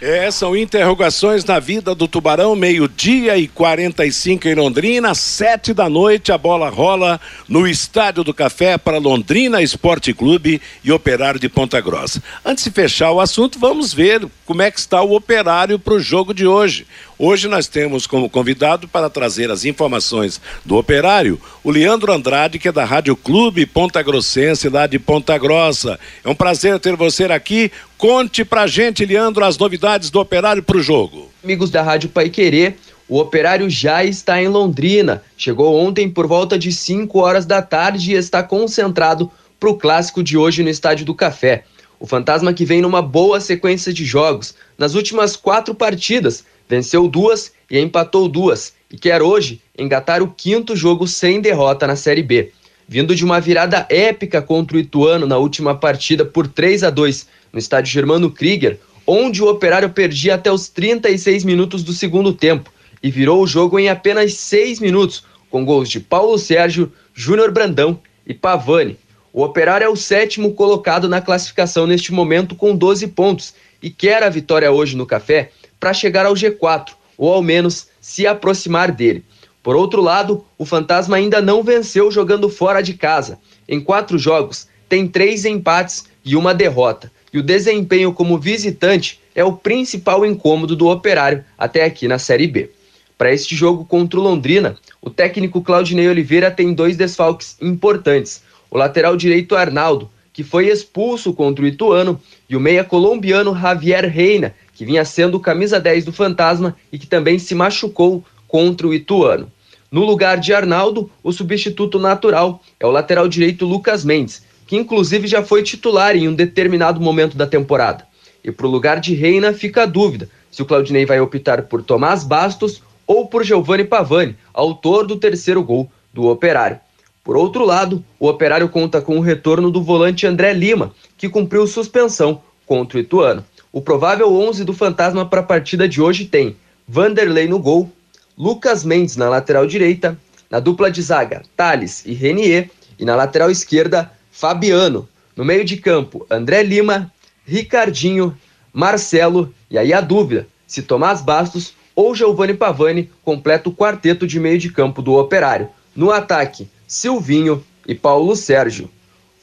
É, são interrogações na vida do Tubarão, meio-dia e 45 em Londrina, sete da noite, a bola rola no Estádio do Café para Londrina Esporte Clube e Operário de Ponta Grossa. Antes de fechar o assunto, vamos ver como é que está o operário para o jogo de hoje. Hoje nós temos como convidado para trazer as informações do operário o Leandro Andrade, que é da Rádio Clube Ponta Grossense, lá de Ponta Grossa. É um prazer ter você aqui. Conte pra gente, Leandro, as novidades do operário para o jogo. Amigos da Rádio Pai Querer, o operário já está em Londrina. Chegou ontem por volta de 5 horas da tarde e está concentrado para o clássico de hoje no Estádio do Café. O Fantasma que vem numa boa sequência de jogos. Nas últimas quatro partidas, venceu duas e empatou duas, e quer hoje engatar o quinto jogo sem derrota na Série B. Vindo de uma virada épica contra o Ituano na última partida por 3 a 2 no estádio Germano Krieger, onde o Operário perdia até os 36 minutos do segundo tempo e virou o jogo em apenas 6 minutos, com gols de Paulo Sérgio, Júnior Brandão e Pavani. O Operário é o sétimo colocado na classificação neste momento com 12 pontos e quer a vitória hoje no Café para chegar ao G4, ou ao menos se aproximar dele. Por outro lado, o Fantasma ainda não venceu jogando fora de casa. Em quatro jogos, tem três empates e uma derrota. E o desempenho como visitante é o principal incômodo do operário até aqui na Série B. Para este jogo contra o Londrina, o técnico Claudinei Oliveira tem dois desfalques importantes. O lateral direito Arnaldo, que foi expulso contra o Ituano, e o meia colombiano Javier Reina, que vinha sendo o camisa 10 do Fantasma e que também se machucou contra o Ituano. No lugar de Arnaldo, o substituto natural é o lateral direito Lucas Mendes, que inclusive já foi titular em um determinado momento da temporada. E para o lugar de Reina fica a dúvida se o Claudinei vai optar por Tomás Bastos ou por Giovanni Pavani, autor do terceiro gol do Operário. Por outro lado, o Operário conta com o retorno do volante André Lima, que cumpriu suspensão contra o Ituano. O provável 11 do Fantasma para a partida de hoje tem Vanderlei no gol, Lucas Mendes na lateral direita, Na dupla de zaga, Thales e Renier. E na lateral esquerda, Fabiano. No meio de campo, André Lima, Ricardinho, Marcelo. E aí a dúvida: se Tomás Bastos ou Giovanni Pavani completa o quarteto de meio de campo do Operário. No ataque, Silvinho e Paulo Sérgio.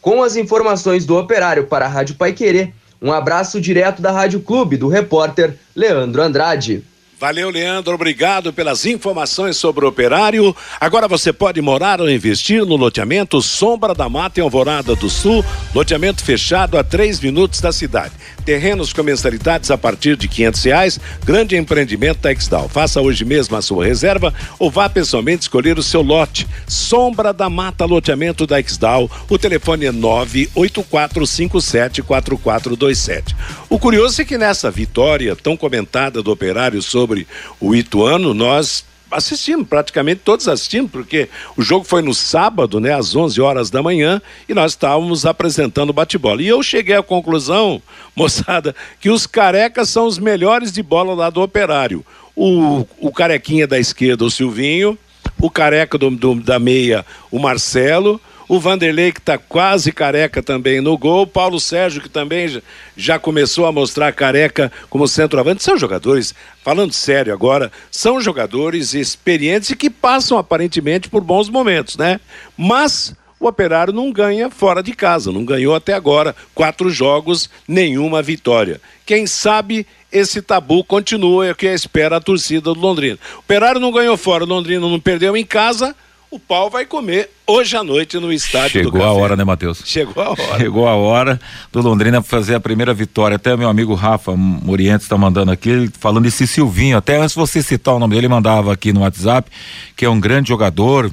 Com as informações do Operário para a Rádio Paiquerê, um abraço direto da Rádio Clube do repórter Leandro Andrade. Valeu, Leandro. Obrigado pelas informações sobre o operário. Agora você pode morar ou investir no loteamento Sombra da Mata em Alvorada do Sul, loteamento fechado a três minutos da cidade. Terrenos com mensalidades a partir de quinhentos reais. Grande empreendimento Textal. Faça hoje mesmo a sua reserva ou vá pessoalmente escolher o seu lote. Sombra da Mata Loteamento da Exdal. O telefone é 984574427. O curioso é que nessa vitória tão comentada do operário sobre o Ituano, nós assistimos, praticamente todos assistimos, porque o jogo foi no sábado, né, às 11 horas da manhã, e nós estávamos apresentando bate-bola. E eu cheguei à conclusão, moçada, que os carecas são os melhores de bola lá do operário. O, o carequinha da esquerda, o Silvinho, o careca do, do, da meia, o Marcelo, o Vanderlei, que está quase careca também no gol, Paulo Sérgio, que também já começou a mostrar careca como centroavante. São jogadores, falando sério agora, são jogadores experientes e que passam aparentemente por bons momentos, né? Mas o Operário não ganha fora de casa, não ganhou até agora quatro jogos, nenhuma vitória. Quem sabe esse tabu continua, é o que espera a torcida do Londrina. O Operário não ganhou fora, o Londrina não perdeu em casa, o pau vai comer hoje à noite no estádio Chegou a hora, né, Matheus? Chegou a hora. Chegou a hora do Londrina fazer a primeira vitória. Até meu amigo Rafa Morientes está mandando aqui, falando desse Silvinho. Até antes você citar o nome dele, mandava aqui no WhatsApp, que é um grande jogador,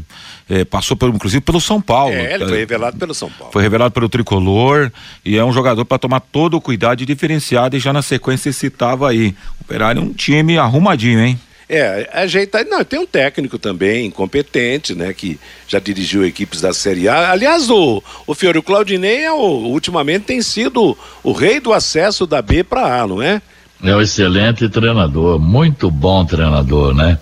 eh, passou pelo, inclusive pelo São Paulo. É, ele foi revelado pelo São Paulo. Foi revelado pelo Tricolor e é um jogador para tomar todo o cuidado e diferenciado e já na sequência citava aí. O Operário é um time arrumadinho, hein? É, ajeitar. Não, tem um técnico também, competente, né? Que já dirigiu equipes da Série A. Aliás, o, o Fiore o Claudinei é o, ultimamente tem sido o rei do acesso da B para A, não é? É um excelente treinador, muito bom treinador, né?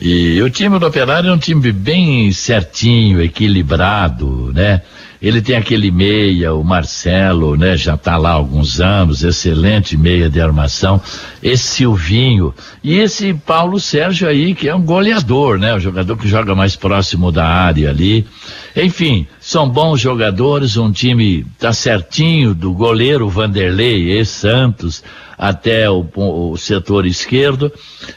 E o time do Operário é um time bem certinho, equilibrado, né? Ele tem aquele meia, o Marcelo, né? Já está lá há alguns anos, excelente meia de armação. Esse Silvinho e esse Paulo Sérgio aí, que é um goleador, né? O jogador que joga mais próximo da área ali. Enfim, são bons jogadores, um time tá certinho do goleiro Vanderlei, ex-Santos, até o, o, setor esquerdo.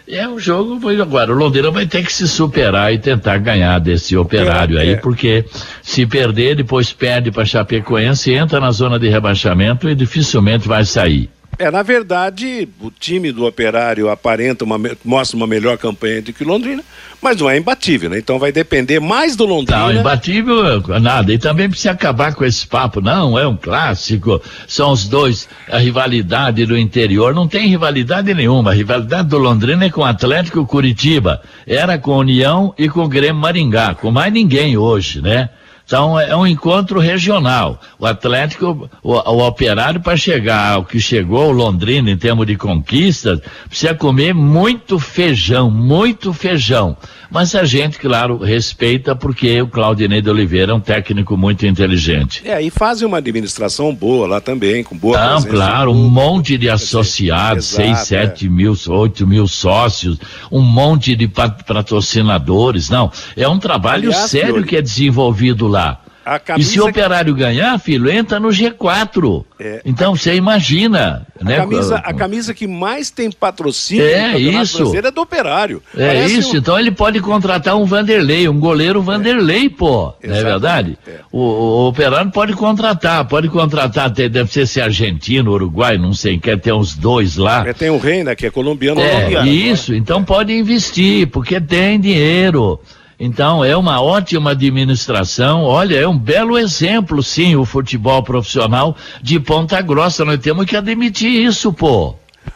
É um jogo, agora o Londrina vai ter que se superar e tentar ganhar desse operário É, aí, é. porque se perder, depois perde para Chapecoense, entra na zona de rebaixamento e dificilmente vai sair. É, na verdade, o time do Operário aparenta uma, mostra uma melhor campanha do que o Londrina, mas não é imbatível, né? Então vai depender mais do Londrina. Não, imbatível nada. E também precisa acabar com esse papo. Não, é um clássico. São os dois, a rivalidade do interior. Não tem rivalidade nenhuma. A rivalidade do Londrina é com o Atlético Curitiba. Era com a União e com o Grêmio Maringá. Com mais ninguém hoje, né? Então é um encontro regional. O Atlético, o, o operário para chegar ao que chegou o Londrina em termos de conquistas, precisa comer muito feijão, muito feijão. Mas a gente, claro, respeita porque o Claudinei de Oliveira é um técnico muito inteligente. É, e fazem uma administração boa lá também, com boa Não, claro, um monte de associados, Exato, seis, é. sete mil, oito mil sócios, um monte de pa- patrocinadores. Não, é um trabalho Aliás, sério que é desenvolvido lá. A E se o operário ganhar, filho, entra no G4. É. Então você imagina, A né? camisa, a camisa que mais tem patrocínio É, isso. É do Operário. É Parece isso, um- então ele pode contratar um Vanderlei, um goleiro Vanderlei, pô. Não é verdade? é. O, o operário pode contratar, pode contratar, tem- deve ser se argentino, uruguai, não sei, quer ter uns dois lá. É, tem o Reina, que é colombiano. É, colombiano. isso, então pode investir, porque tem dinheiro. Então é uma ótima administração. Olha, é um belo exemplo, sim, o futebol profissional de Ponta Grossa. Nós temos que admitir isso, pô.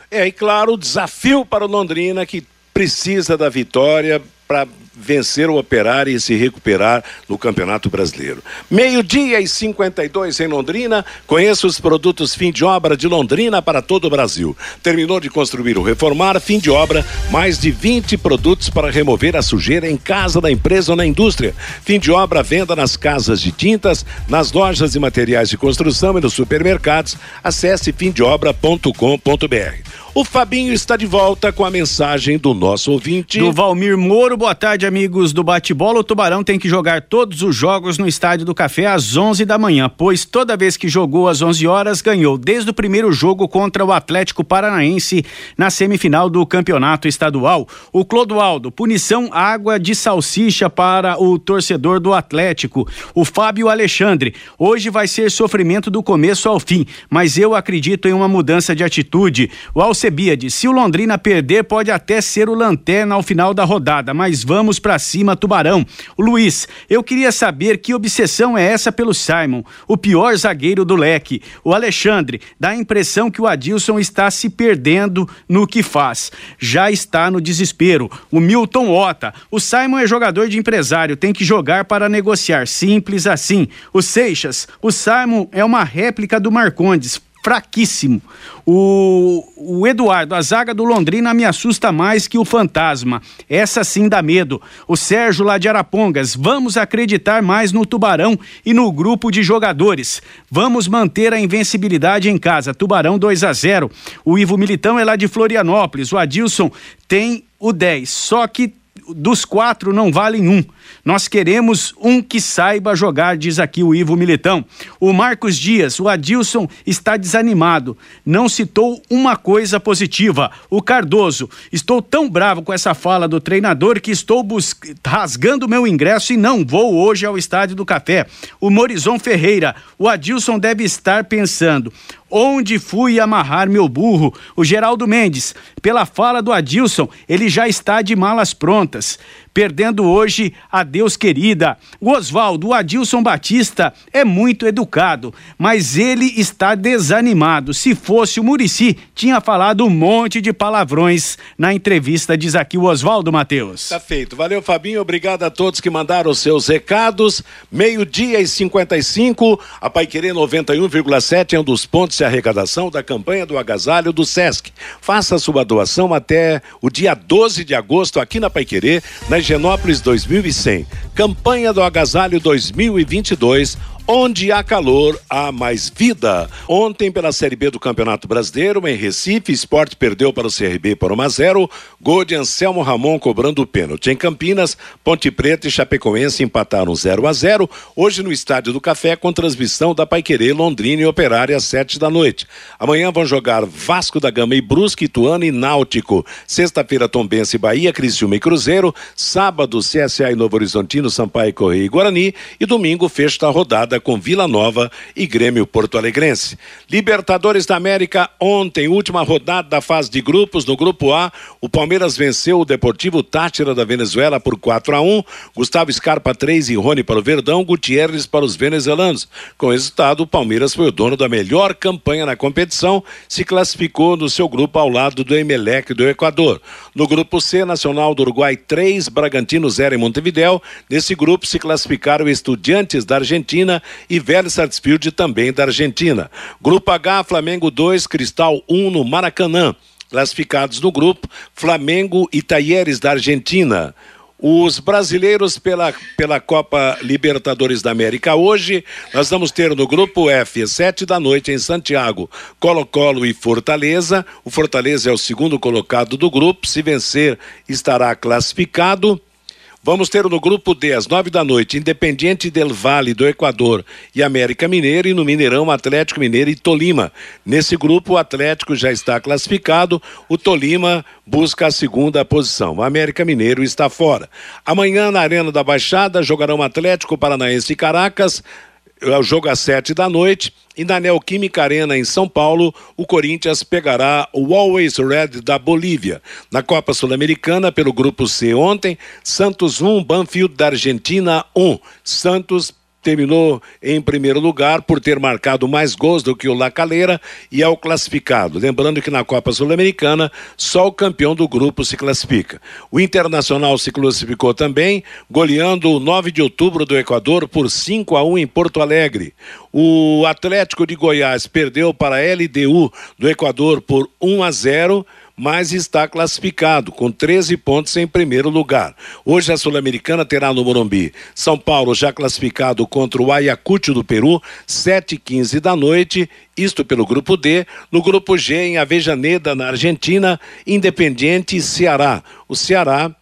É, e claro, o desafio para o Londrina que precisa da vitória para vencer o Operário e se recuperar no Campeonato Brasileiro. Meio-dia e 52 em Londrina. Conheça os produtos fim de obra de Londrina para todo o Brasil. Terminou de construir ou reformar, fim de obra, mais de 20 produtos para remover a sujeira em casa da empresa ou na indústria. Fim de obra, venda nas casas de tintas, nas lojas de materiais de construção e nos supermercados. Acesse fimdeobra.com.br. O Fabinho está de volta com a mensagem do nosso ouvinte. Do Valmir Moro, boa tarde, amigos do Bate-Bola. O Tubarão tem que jogar todos os jogos no Estádio do Café às 11 da manhã, pois toda vez que jogou às 11 horas, ganhou, desde o primeiro jogo contra o Atlético Paranaense na semifinal do Campeonato Estadual. O Clodoaldo, punição água de salsicha para o torcedor do Atlético. O Fábio Alexandre, hoje vai ser sofrimento do começo ao fim, mas eu acredito em uma mudança de atitude. O Alcebiades, se o Londrina perder, pode até ser o lanterna ao final da rodada, mas vamos para cima, Tubarão. Luiz, eu queria saber que obsessão é essa pelo Simon, o pior zagueiro do leque. O Alexandre, dá a impressão que o Adilson está se perdendo no que faz. Já está no desespero. O Milton Ota, o Simon é jogador de empresário, tem que jogar para negociar, simples assim. O Seixas, o Simon é uma réplica do Marcondes fraquíssimo. O, o Eduardo, a zaga do Londrina me assusta mais que o fantasma. Essa sim dá medo. O Sérgio lá de Arapongas, vamos acreditar mais no Tubarão e no grupo de jogadores. Vamos manter a invencibilidade em casa. Tubarão 2 a 0. O Ivo Militão é lá de Florianópolis. O Adilson tem o 10, só que dos quatro não valem um. Nós queremos um que saiba jogar, diz aqui o Ivo Militão. O Marcos Dias, o Adilson está desanimado. Não citou uma coisa positiva. O Cardoso, estou tão bravo com essa fala do treinador que estou rasgando meu ingresso e não vou hoje ao Estádio do Café. O Morizon Ferreira, o Adilson deve estar pensando. Onde fui amarrar meu burro? O Geraldo Mendes, pela fala do Adilson, ele já está de malas prontas perdendo hoje a Deus querida. O Oswaldo, o Adilson Batista é muito educado, mas ele está desanimado. Se fosse o Murici, tinha falado um monte de palavrões na entrevista, diz aqui o Oswaldo Matheus. Tá feito. Valeu, Fabinho. Obrigado a todos que mandaram os seus recados. Meio-dia e 55, a Paiquerê 91,7 é um dos pontos de arrecadação da campanha do agasalho do SESC. Faça sua doação até o dia 12 de agosto aqui na Paiquerê, na Higienópolis 2100. Campanha do Agasalho 2022 Onde há calor, há mais vida. Ontem, pela Série B do Campeonato Brasileiro, em Recife, Esporte perdeu para o CRB por 1 a 0 Gol de Anselmo Ramon cobrando o pênalti. Em Campinas, Ponte Preta e Chapecoense empataram 0 a 0 Hoje no Estádio do Café, com transmissão da Paiquerê, Londrina e Operária às 7 da noite. Amanhã vão jogar Vasco da Gama e Brusque, Ituano e Náutico. Sexta-feira, Tombense, Bahia, Criciúma e Cruzeiro. Sábado, CSA e Novo Horizontino, Sampaio, Correia e Guarani. E domingo, fecha da rodada rodada com Vila Nova e Grêmio Porto Alegrense. Libertadores da América, ontem, última rodada da fase de grupos. No grupo A, o Palmeiras venceu o Deportivo Tátira da Venezuela por 4 a 1 Gustavo Scarpa 3 e Rony para o Verdão, Gutierrez para os venezuelanos. Com resultado, o Palmeiras foi o dono da melhor campanha na competição, se classificou no seu grupo ao lado do Emelec do Equador. No grupo C, Nacional do Uruguai 3, Bragantino 0 em Montevidéu. Nesse grupo se classificaram Estudiantes da Argentina e Vélez Sarsfield também da Argentina. Grupo H, Flamengo 2, Cristal 1 um no Maracanã. Classificados no grupo, Flamengo e Taieres da Argentina. Os brasileiros pela, pela Copa Libertadores da América. Hoje, nós vamos ter no grupo F, sete da noite, em Santiago, Colo-Colo e Fortaleza. O Fortaleza é o segundo colocado do grupo. Se vencer, estará classificado. Vamos ter no grupo D, às nove da noite, Independiente del Vale do Equador e América Mineiro, e no Mineirão, Atlético Mineiro e Tolima. Nesse grupo, o Atlético já está classificado, o Tolima busca a segunda posição. O América Mineiro está fora. Amanhã, na Arena da Baixada, jogarão Atlético Paranaense e Caracas o jogo às sete da noite. E na Neoquímica Arena, em São Paulo, o Corinthians pegará o Always Red da Bolívia. Na Copa Sul-Americana, pelo Grupo C ontem, Santos 1, Banfield da Argentina 1. Santos terminou em primeiro lugar por ter marcado mais gols do que o Lacaleira e é o classificado. Lembrando que na Copa Sul-Americana só o campeão do grupo se classifica. O Internacional se classificou também, goleando o 9 de outubro do Equador por 5 a 1 em Porto Alegre. O Atlético de Goiás perdeu para a LDU do Equador por 1 a 0 mas está classificado com 13 pontos em primeiro lugar. Hoje a Sul-Americana terá no Morumbi São Paulo já classificado contra o Ayacucho do Peru, 7h15 da noite, isto pelo grupo D. No grupo G, em Avejaneda, na Argentina, Independiente e Ceará. O Ceará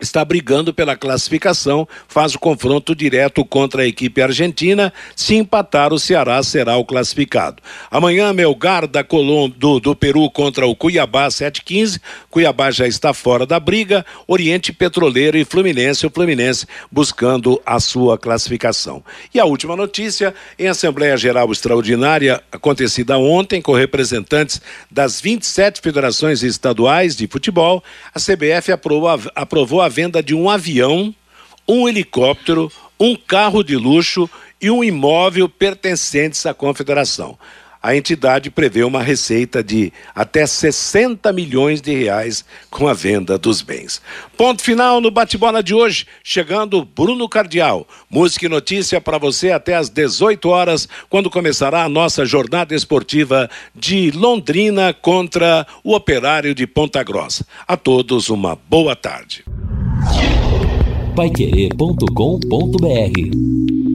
está brigando pela classificação, faz o confronto direto contra a equipe argentina. Se empatar, o Ceará será o classificado. Amanhã, Melgar da Colom, do, do Peru contra o Cuiabá, 7h15. Cuiabá já está fora da briga. Oriente Petroleiro e Fluminense, o Fluminense buscando a sua classificação. E a última notícia: em Assembleia Geral Extraordinária, acontecida ontem, com representantes das 27 federações estaduais de futebol, a CBF aprovou aprovou a venda de um avião, um helicóptero, um carro de luxo e um imóvel pertencentes à confederação. A entidade prevê uma receita de até 60 milhões de reais com a venda dos bens. Ponto final no bate-bola de hoje, chegando Bruno Cardial. Música e notícia para você até às 18 horas, quando começará a nossa jornada esportiva de Londrina contra o Operário de Ponta Grossa. A todos uma boa tarde paiquerê.com.br